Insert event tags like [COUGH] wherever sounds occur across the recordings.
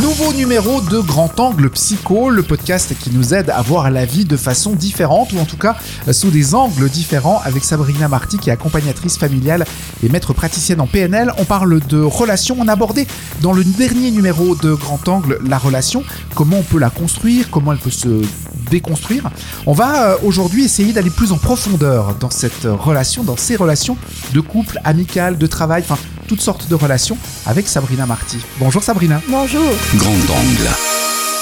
Nouveau numéro de Grand Angle Psycho, le podcast qui nous aide à voir la vie de façon différente, ou en tout cas euh, sous des angles différents, avec Sabrina Marty qui est accompagnatrice familiale et maître praticienne en PNL. On parle de relations, on a abordé dans le dernier numéro de Grand Angle la relation, comment on peut la construire, comment elle peut se déconstruire. On va euh, aujourd'hui essayer d'aller plus en profondeur dans cette relation, dans ces relations de couple, amicales, de travail, enfin toutes sortes de relations avec Sabrina Marty. Bonjour Sabrina. Bonjour. Grand angle.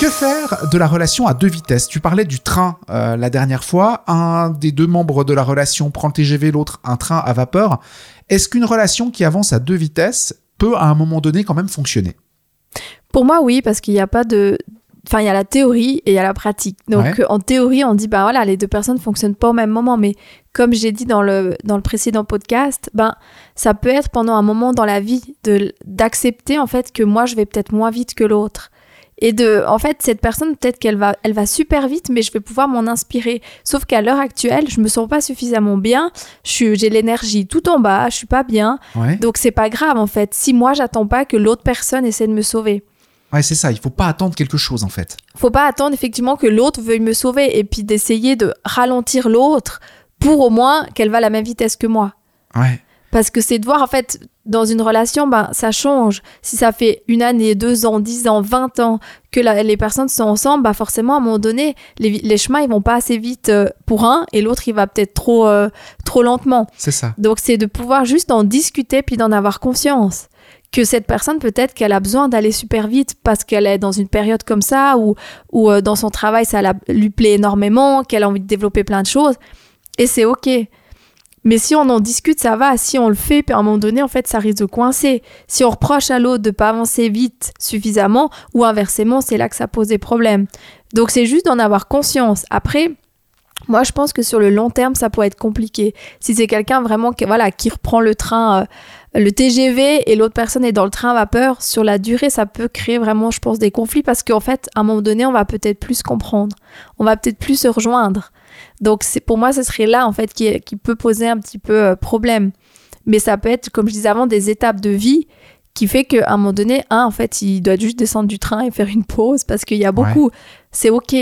Que faire de la relation à deux vitesses? Tu parlais du train euh, la dernière fois. Un des deux membres de la relation prend le TGV, l'autre un train à vapeur. Est-ce qu'une relation qui avance à deux vitesses peut à un moment donné quand même fonctionner? Pour moi, oui, parce qu'il n'y a pas de. Enfin, il y a la théorie et il y a la pratique. Donc, Ouais. en théorie, on dit, bah voilà, les deux personnes fonctionnent pas au même moment. Mais comme j'ai dit dans le, dans le précédent podcast, ben, ça peut être pendant un moment dans la vie de d'accepter, en fait, que moi, je vais peut-être moins vite que l'autre. Et de, en fait, cette personne, peut-être qu'elle va, elle va super vite, mais je vais pouvoir m'en inspirer. Sauf qu'à l'heure actuelle, je me sens pas suffisamment bien. J'ai l'énergie tout en bas, je suis pas bien. Ouais. Donc c'est pas grave en fait. Si moi j'attends pas que l'autre personne essaie de me sauver. Ouais, c'est ça. Il faut pas attendre quelque chose en fait. Faut pas attendre effectivement que l'autre veuille me sauver et puis d'essayer de ralentir l'autre pour au moins qu'elle va à la même vitesse que moi. Ouais. Parce que c'est de voir en fait dans une relation, ben ça change. Si ça fait une année, deux ans, dix ans, vingt ans que la- les personnes sont ensemble, bah forcément à un moment donné les, les chemins ils vont pas assez vite euh, pour un et l'autre il va peut-être trop euh, trop lentement. C'est ça. Donc c'est de pouvoir juste en discuter puis d'en avoir conscience que cette personne peut-être qu'elle a besoin d'aller super vite parce qu'elle est dans une période comme ça ou ou euh, dans son travail ça la- lui plaît énormément, qu'elle a envie de développer plein de choses et c'est OK. Mais si on en discute, ça va. Si on le fait, puis à un moment donné, en fait, ça risque de coincer. Si on reproche à l'autre de pas avancer vite suffisamment, ou inversement, c'est là que ça pose des problèmes. Donc c'est juste d'en avoir conscience. Après, moi, je pense que sur le long terme, ça peut être compliqué. Si c'est quelqu'un vraiment qui, voilà, qui reprend le train, euh, le TGV, et l'autre personne est dans le train à vapeur, sur la durée, ça peut créer vraiment, je pense, des conflits parce qu'en fait, à un moment donné, on va peut-être plus comprendre. On va peut-être plus se rejoindre. Donc, c'est pour moi, ce serait là, en fait, qui, qui peut poser un petit peu euh, problème. Mais ça peut être, comme je disais avant, des étapes de vie qui fait qu'à un moment donné, un, en fait, il doit juste descendre du train et faire une pause parce qu'il y a beaucoup. C'est OK.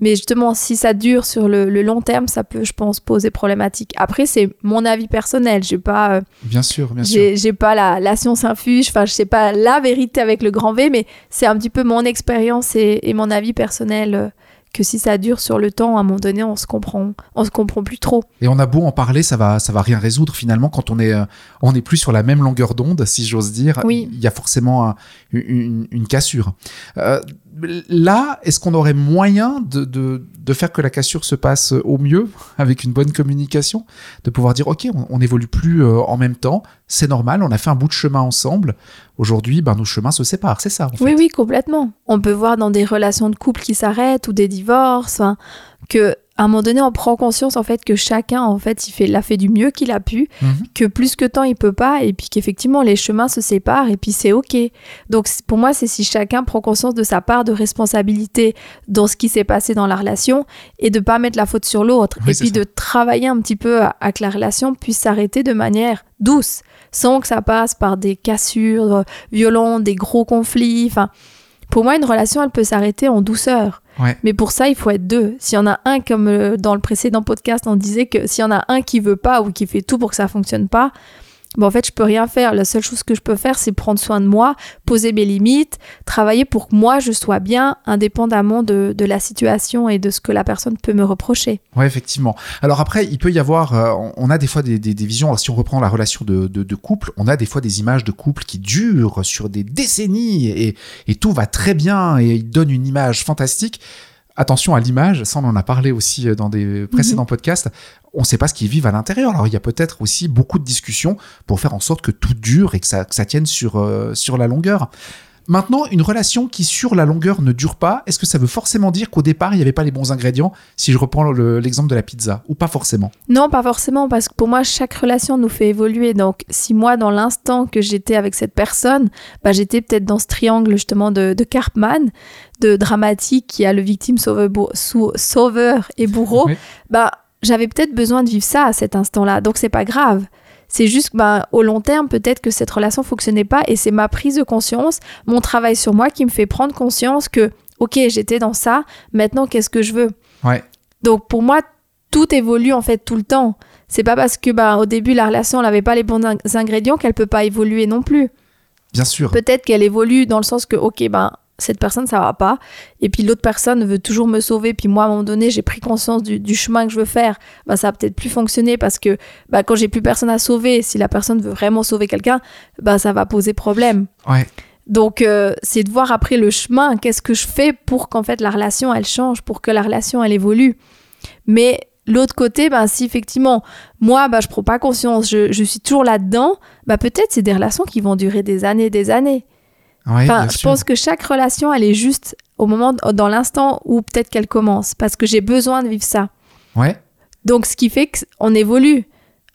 Mais justement, si ça dure sur le, le long terme, ça peut, je pense, poser problématique. Après, c'est mon avis personnel. J'ai pas, euh, Bien sûr, bien sûr. j'ai j'ai pas la, la science infuse. Enfin, je sais pas la vérité avec le grand V, mais c'est un petit peu mon expérience et, et mon avis personnel euh, que si ça dure sur le temps, à un moment donné, on se comprend, on se comprend plus trop. Et on a beau en parler, ça va, ça va rien résoudre finalement quand on est, euh, on est plus sur la même longueur d'onde, si j'ose dire. Oui. Il y a forcément un- une, une cassure. Euh, là, est-ce qu'on aurait moyen de, de, de faire que la cassure se passe au mieux [LAUGHS] avec une bonne communication, de pouvoir dire ok, on, on évolue plus euh, en même temps, c'est normal, on a fait un bout de chemin ensemble. Aujourd'hui, ben nos chemins se séparent, c'est ça. En fait. Oui, oui, complètement. On peut voir dans des relations de couple qui s'arrêtent ou des divorces, enfin, que à un moment donné, on prend conscience en fait que chacun en fait il fait l'a fait du mieux qu'il a pu, Mhm. que plus que temps il peut pas, et puis qu'effectivement les chemins se séparent et puis c'est ok. Donc pour moi, c'est si chacun prend conscience de sa part de responsabilité dans ce qui s'est passé dans la relation et de pas mettre la faute sur l'autre, Oui, et puis ça. de travailler un petit peu à, à que la relation puisse s'arrêter de manière douce, sans que ça passe par des cassures euh, violentes, des gros conflits. Enfin, pour moi, une relation, elle peut s'arrêter en douceur. Mais pour ça, il faut être deux. S'il y en a un, comme euh, dans le précédent podcast, on disait que s'il y en a un qui veut pas ou qui fait tout pour que ça fonctionne pas, ben en fait, je peux rien faire. La seule chose que je peux faire, c'est prendre soin de moi, poser mes limites, travailler pour que moi, je sois bien, indépendamment de, de la situation et de ce que la personne peut me reprocher. Ouais, effectivement. Alors après, il peut y avoir, euh, on- a des fois des, des, visions. Si on reprend la relation de, de, de couple, on a des fois des images de couple qui durent sur des décennies et, et tout va très bien et ils donnent une image fantastique. Attention à l'image, ça on en a parlé aussi euh, dans des précédents podcasts. On ne sait pas ce qu'ils vivent à l'intérieur. Alors il y a peut-être aussi beaucoup de discussions pour faire en sorte que tout dure et que ça, que ça tienne sur, euh, sur la longueur. Maintenant, une relation qui sur la longueur ne dure pas, est-ce que ça veut forcément dire qu'au départ, il n'y avait pas les bons ingrédients Si je reprends le- l'exemple de la pizza, ou pas forcément? Non, pas forcément, parce que pour moi, chaque relation nous fait évoluer. Donc, si moi, dans l'instant que j'étais avec cette personne, bah, j'étais peut-être dans ce triangle justement de, de Karpman, de dramatique, qui a le victime sauveur, sauveur et bourreau, Oui. bah, j'avais peut-être besoin de vivre ça à cet instant-là. Donc, c'est pas grave. C'est juste ben, au long terme, peut-être que cette relation fonctionnait pas et c'est ma prise de conscience, mon travail sur moi qui me fait prendre conscience que, ok, j'étais dans ça, maintenant qu'est-ce que je veux? Ouais. Donc pour moi, tout évolue en fait tout le temps. C'est pas parce que bah, au début la relation n'avait pas les bons in- ingrédients qu'elle peut pas évoluer non plus. Bien sûr. Peut-être qu'elle évolue dans le sens que ok ben cette personne ça va pas et puis l'autre personne veut toujours me sauver puis moi à un moment donné j'ai pris conscience du, du chemin que je veux faire bah ça va peut-être plus fonctionner parce que bah quand j'ai plus personne à sauver si la personne veut vraiment sauver quelqu'un bah ça va poser problème Ouais. donc, euh, c'est de voir après le chemin, qu'est-ce que je fais pour qu'en fait la relation, elle change, pour que la relation, elle évolue? Mais l'autre côté, ben, si effectivement, moi, bah, je prends pas conscience, je, je suis toujours là-dedans, bah, peut-être c'est des relations qui vont durer des années et des années. Ouais, Enfin, bien je pense que chaque relation, elle est juste au moment, dans l'instant où peut-être qu'elle commence, parce que j'ai besoin de vivre ça. Ouais. Donc, ce qui fait qu'on évolue.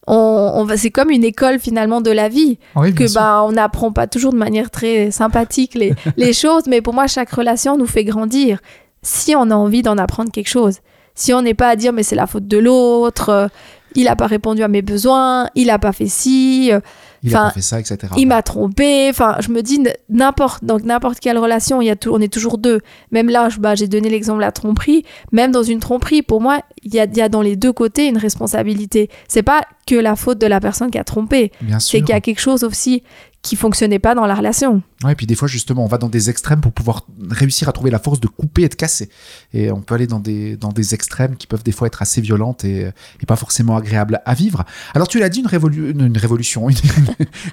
On, on va, c'est comme une école finalement de la vie Oui, que bah on n'apprend pas toujours de manière très sympathique les, [LAUGHS] les choses, mais pour moi chaque relation nous fait grandir. Si on a envie d'en apprendre quelque chose, si on n'est pas à dire mais c'est la faute de l'autre, euh, il a pas répondu à mes besoins, il a pas fait ci, euh, Il a pas fait ça, etc. il m'a trompé. Enfin, je me dis n'importe donc n'importe quelle relation, il y a tou- on est toujours deux. Même là, je- bah, j'ai donné l'exemple de la tromperie. Même dans une tromperie, pour moi, il y a, y a dans les deux côtés une responsabilité. C'est pas que la faute de la personne qui a trompé, Bien c'est qu'il y a quelque chose aussi qui fonctionnait pas dans la relation. Ouais, et puis des fois, justement, on va dans des extrêmes pour pouvoir réussir à trouver la force de couper et de casser. Et on peut aller dans des, dans des extrêmes qui peuvent des fois être assez violentes et, et pas forcément agréables à vivre. Alors, tu l'as dit, une, révolu- une, révolution, [LAUGHS] une,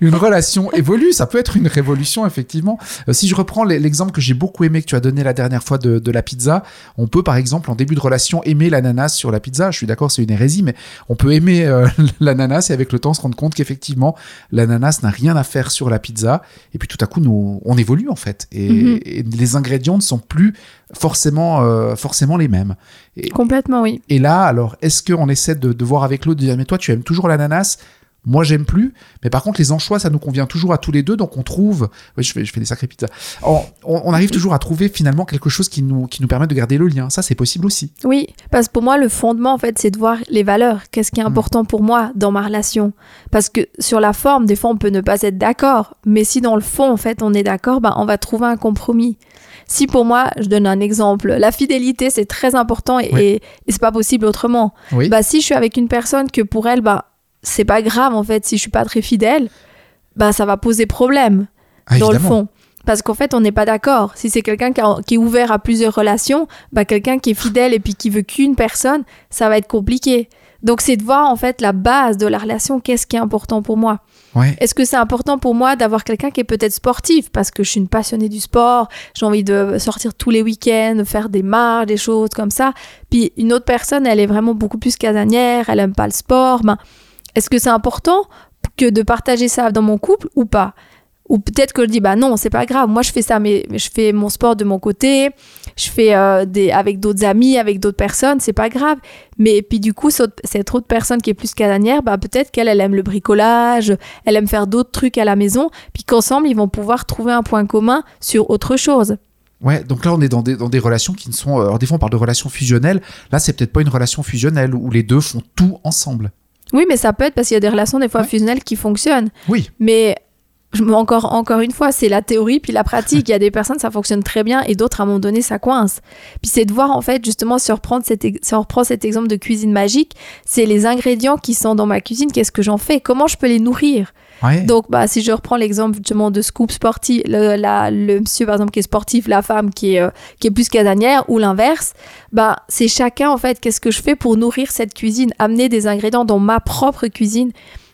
une relation évolue. Ça peut être une révolution, effectivement. Euh, si je reprends l'exemple que j'ai beaucoup aimé, que tu as donné la dernière fois de, de la pizza, on peut, par exemple, en début de relation, aimer l'ananas sur la pizza. Je suis d'accord, c'est une hérésie, mais on peut aimer euh, [LAUGHS] l'ananas et avec le temps se rendre compte qu'effectivement, l'ananas n'a rien à faire sur la pizza. Et puis tout à coup, nous, on évolue en fait. Et, Mhm. et les ingrédients ne sont plus forcément, euh, forcément les mêmes. Et, Complètement, oui. et là, alors, est-ce qu'on essaie de, de voir avec l'autre, de dire, mais toi, tu aimes toujours l'ananas? Moi, j'aime plus, mais par contre, les anchois, ça nous convient toujours à tous les deux, donc on trouve. Oui, je fais, je fais des sacrées pizzas. On, arrive toujours à trouver finalement quelque chose qui nous, qui nous permet de garder le lien. Ça, c'est possible aussi. Oui, parce que pour moi, le fondement, en fait, c'est de voir les valeurs. Qu'est-ce qui est important pour moi dans ma relation? Parce que sur la forme, des fois, on peut ne pas être d'accord. Mais si dans le fond, en fait, on est d'accord, ben, on va trouver un compromis. Si pour moi, je donne un exemple, la fidélité, c'est très important et, Oui. et, et c'est pas possible autrement. Oui. Bah, si je suis avec une personne que pour elle, bah, c'est pas grave, en fait, si je suis pas très fidèle, bah, ça va poser problème Ah, dans le fond. Parce qu'en fait, on n'est pas d'accord. Si c'est quelqu'un qui, est ouvert à plusieurs relations, bah, quelqu'un qui est fidèle et puis qui veut qu'une personne, ça va être compliqué. Donc, c'est de voir en fait la base de la relation. Qu'est-ce qui est important pour moi Ouais. Est-ce que c'est important pour moi d'avoir quelqu'un qui est peut-être sportif? Parce que je suis une passionnée du sport, j'ai envie de sortir tous les week-ends, faire des marches, des choses comme ça. Puis une autre personne, elle est vraiment beaucoup plus casanière, elle aime pas le sport. Ben, est-ce que c'est important que de partager ça dans mon couple ou pas? Ou peut-être que je dis bah non, c'est pas grave. Moi je fais ça, mais je fais mon sport de mon côté. Je fais euh, des avec d'autres amis, avec d'autres personnes, c'est pas grave. Mais puis du coup, cette cette autre personne qui est plus casanière, bah peut-être qu'elle elle aime le bricolage, elle aime faire d'autres trucs à la maison, puis qu'ensemble ils vont pouvoir trouver un point commun sur autre chose. Ouais, donc là on est dans des, dans des relations qui ne sont. euh, Alors des fois on parle de relations fusionnelles. Là c'est peut-être pas une relation fusionnelle où les deux font tout ensemble. Oui, mais ça peut être parce qu'il y a des relations des fois Ouais. fusionnelles qui fonctionnent. Oui, Mais encore, encore une fois, c'est la théorie puis la pratique. Il y a des personnes, ça fonctionne très bien et d'autres, à un moment donné, ça coince. Puis c'est de voir, en fait, justement, si on reprend cet, ex- si on reprend cet exemple de cuisine magique, c'est les ingrédients qui sont dans ma cuisine, qu'est-ce que j'en fais? Comment je peux les nourrir? Ouais. Donc, bah, si je reprends l'exemple justement de scoop sportif, le, la- le monsieur par exemple qui est sportif, la femme qui est, euh, qui est plus casanière, ou l'inverse, bah, c'est chacun en fait, qu'est-ce que je fais pour nourrir cette cuisine, amener des ingrédients dans ma propre cuisine?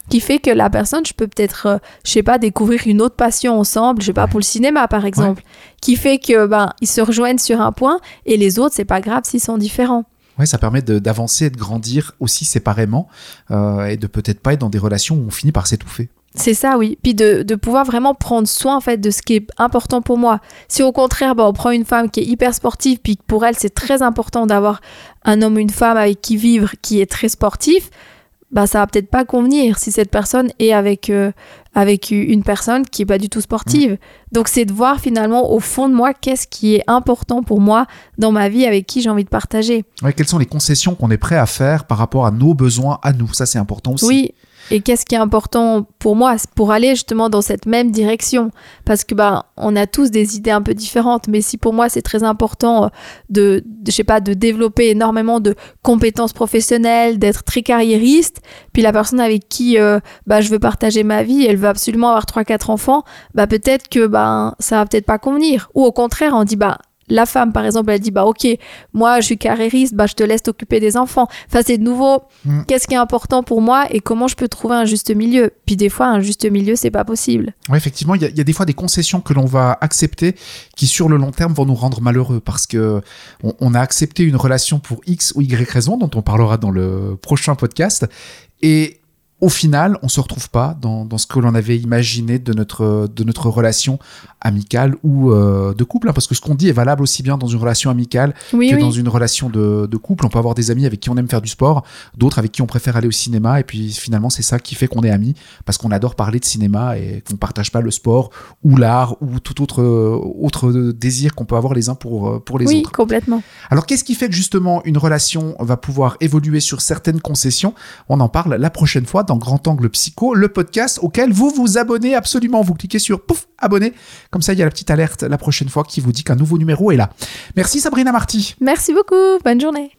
Qui fait que la personne, je peux peut-être, euh, je sais pas, découvrir une autre passion ensemble, je sais pas, pour le cinéma par exemple, qui fait que ben ils se rejoignent sur un point et les autres, c'est pas grave s'ils sont différents. Ouais, ça permet d'avancer et de grandir aussi séparément euh, et de peut-être pas être dans des relations où on finit par s'étouffer. C'est ça, oui. Puis de, de pouvoir vraiment prendre soin en fait de ce qui est important pour moi. Si au contraire, bah, on prend une femme qui est hyper sportive, puis que pour elle c'est très important d'avoir un homme ou une femme avec qui vivre qui est très sportif, bah ça va peut-être pas convenir si cette personne est avec euh, avec une personne qui est pas du tout sportive. Donc c'est de voir finalement au fond de moi qu'est-ce qui est important pour moi dans ma vie avec qui j'ai envie de partager. Ouais, quelles sont les concessions qu'on est prêt à faire par rapport à nos besoins à nous? Ça c'est important aussi. Oui, Et qu'est-ce qui est important pour moi pour aller justement dans cette même direction? Parce que ben, on a tous des idées un peu différentes, mais si pour moi c'est très important de, de, je sais pas, de développer énormément de compétences professionnelles, d'être très carriériste, puis la personne avec qui euh, bah, je veux partager ma vie, elle veut absolument avoir 3-4 enfants, bah peut-être que ben ça va peut-être pas convenir. Ou au contraire, on dit bah la femme, par exemple, elle dit bah ok, moi je suis carriériste, bah je te laisse t'occuper des enfants. Enfin, c'est de nouveau, Mm. qu'est-ce qui est important pour moi et comment je peux trouver un juste milieu? Puis des fois, un juste milieu, c'est pas possible. Ouais, effectivement, il y, a- il y a des fois des concessions que l'on va accepter qui, sur le long terme, vont nous rendre malheureux parce que on, on a accepté une relation pour X ou Y raison, dont on parlera dans le prochain podcast, et au final, on se retrouve pas dans, dans ce que l'on avait imaginé de notre, de notre relation amicale ou euh, de couple, hein, parce que ce qu'on dit est valable aussi bien dans une relation amicale Oui, que oui. dans une relation de, de couple. On peut avoir des amis avec qui on aime faire du sport, d'autres avec qui on préfère aller au cinéma, et puis finalement c'est ça qui fait qu'on est amis, parce qu'on adore parler de cinéma et qu'on partage pas le sport ou l'art ou tout autre autre désir qu'on peut avoir les uns pour pour les oui, autres. complètement. Alors qu'est-ce qui fait que justement une relation va pouvoir évoluer sur certaines concessions? On en parle la prochaine fois dans Grand Angle Psycho, le podcast auquel vous vous abonnez absolument. Vous cliquez sur pouf abonner, comme ça il y a la petite alerte la prochaine fois qui vous dit qu'un nouveau numéro est là. Merci Sabrina Marty. Merci beaucoup. Bonne journée.